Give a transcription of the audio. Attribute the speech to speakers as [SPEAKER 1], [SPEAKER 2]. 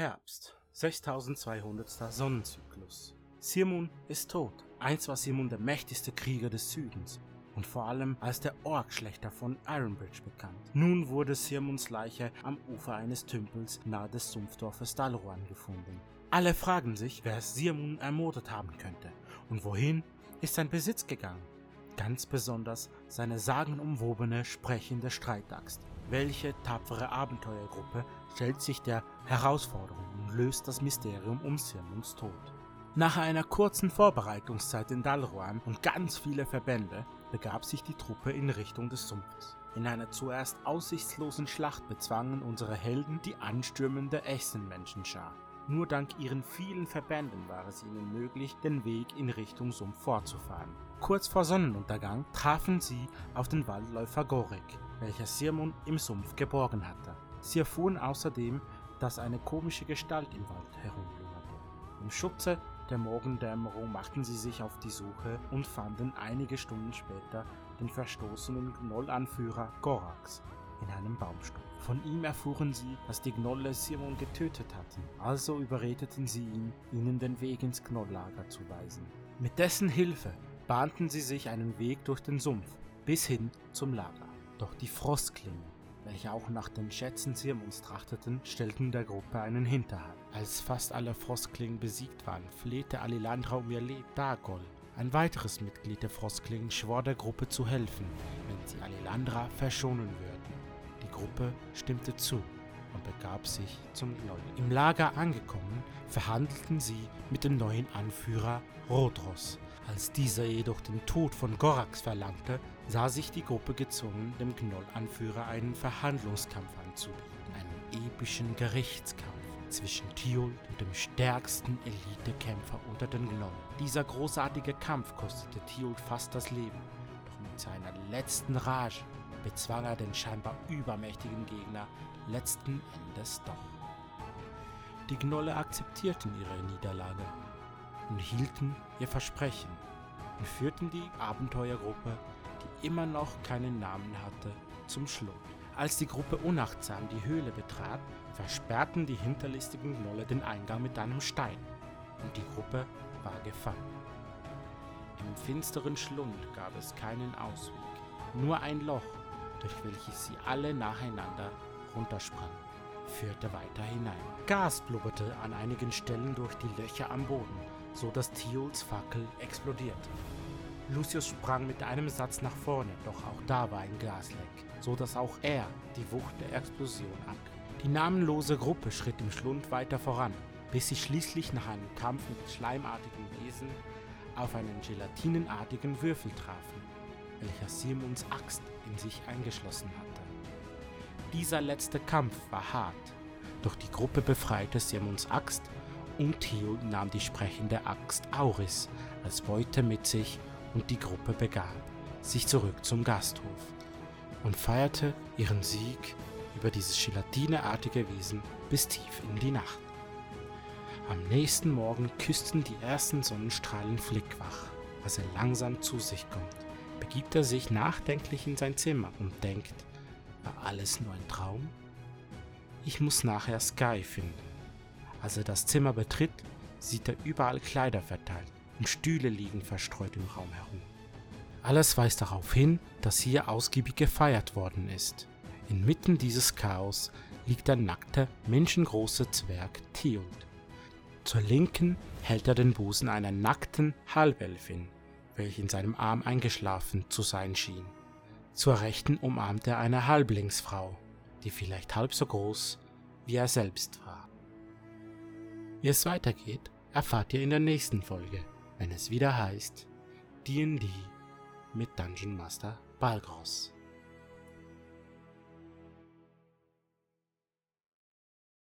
[SPEAKER 1] Herbst, 6200. Sonnenzyklus. Sirmun ist tot. Einst war Sirmun der mächtigste Krieger des Südens und vor allem als der Orkschlechter von Ironbridge bekannt. Nun wurde Sirmuns Leiche am Ufer eines Tümpels nahe des Sumpfdorfes Dalruan gefunden. Alle fragen sich, wer Sirmun ermordet haben könnte und wohin ist sein Besitz gegangen. Ganz besonders seine sagenumwobene sprechende Streitaxt. Welche tapfere Abenteuergruppe stellt sich der Herausforderung und löst das Mysterium um Sirmuns Tod? Nach einer kurzen Vorbereitungszeit in Dalruan und ganz viele Verbände begab sich die Truppe in Richtung des Sumpfes. In einer zuerst aussichtslosen Schlacht bezwangen unsere Helden die anstürmende Echsenmenschenschar. Nur dank ihren vielen Verbänden war es ihnen möglich, den Weg in Richtung Sumpf fortzufahren. Kurz vor Sonnenuntergang trafen sie auf den Waldläufer Gorik, welcher Sirmund im Sumpf geborgen hatte. Sie erfuhren außerdem, dass eine komische Gestalt im Wald herumlungerte. Im Schutze der Morgendämmerung machten sie sich auf die Suche und fanden einige Stunden später den verstoßenen Gnollanführer Gorax in einem Baumstumpf. Von ihm erfuhren sie, dass die Gnolle Simon getötet hatten, also überredeten sie ihn, ihnen den Weg ins Gnolllager zu weisen. Mit dessen Hilfe bahnten sie sich einen Weg durch den Sumpf bis hin zum Lager. Doch die Frostklingen, welche auch nach den Schätzen Sirmons trachteten, stellten der Gruppe einen Hinterhalt. Als fast alle Frostklingen besiegt waren, flehte Alilandra um ihr Leben Dagol. Ein weiteres Mitglied der Frostklingen schwor der Gruppe zu helfen, wenn sie Alilandra verschonen würden. Die Gruppe stimmte zu und begab sich zum Gnoll. Im Lager angekommen, verhandelten sie mit dem neuen Anführer Rodros. Als dieser jedoch den Tod von Gorax verlangte, sah sich die Gruppe gezwungen, dem Gnoll-Anführer einen Verhandlungskampf anzubieten, einen epischen Gerichtskampf zwischen Thiul und dem stärksten Elitekämpfer unter den Gnollen. Dieser großartige Kampf kostete Thiul fast das Leben, doch mit seiner letzten Rage bezwang er den scheinbar übermächtigen Gegner letzten Endes doch. Die Gnolle akzeptierten ihre Niederlage und hielten ihr Versprechen und führten die Abenteuergruppe, die immer noch keinen Namen hatte, zum Schlund. Als die Gruppe unachtsam die Höhle betrat, versperrten die hinterlistigen Gnolle den Eingang mit einem Stein und die Gruppe war gefangen. Im finsteren Schlund gab es keinen Ausweg, nur ein Loch, durch welches sie alle nacheinander runtersprangen, führte weiter hinein. Gas blubberte an einigen Stellen durch die Löcher am Boden, so dass Thiols Fackel explodierte. Lucius sprang mit einem Satz nach vorne, doch auch da war ein Gasleck, so dass auch er die Wucht der Explosion abkriegte. Die namenlose Gruppe schritt im Schlund weiter voran, bis sie schließlich nach einem Kampf mit schleimartigen Wesen auf einen gelatinenartigen Würfel trafen, welcher Simons Axt in sich eingeschlossen hatte. Dieser letzte Kampf war hart, doch die Gruppe befreite Simons Axt und Theo nahm die sprechende Axt Auris als Beute mit sich und die Gruppe begab sich zurück zum Gasthof und feierte ihren Sieg über dieses gelatineartige Wesen bis tief in die Nacht. Am nächsten Morgen küssten die ersten Sonnenstrahlen Flickwach, als er langsam zu sich kommt. Begibt er sich nachdenklich in sein Zimmer und denkt, war alles nur ein Traum? Ich muss nachher Sky finden. Als er das Zimmer betritt, sieht er überall Kleider verteilt und Stühle liegen verstreut im Raum herum. Alles weist darauf hin, dass hier ausgiebig gefeiert worden ist. Inmitten dieses Chaos liegt der nackte, menschengroße Zwerg Theod. Zur Linken hält er den Busen einer nackten Halbelfin, welche in seinem Arm eingeschlafen zu sein schien. Zur Rechten umarmt er eine Halblingsfrau, die vielleicht halb so groß wie er selbst war. Wie es weitergeht, erfahrt ihr in der nächsten Folge, wenn es wieder heißt D&D mit Dungeon Master Balgros.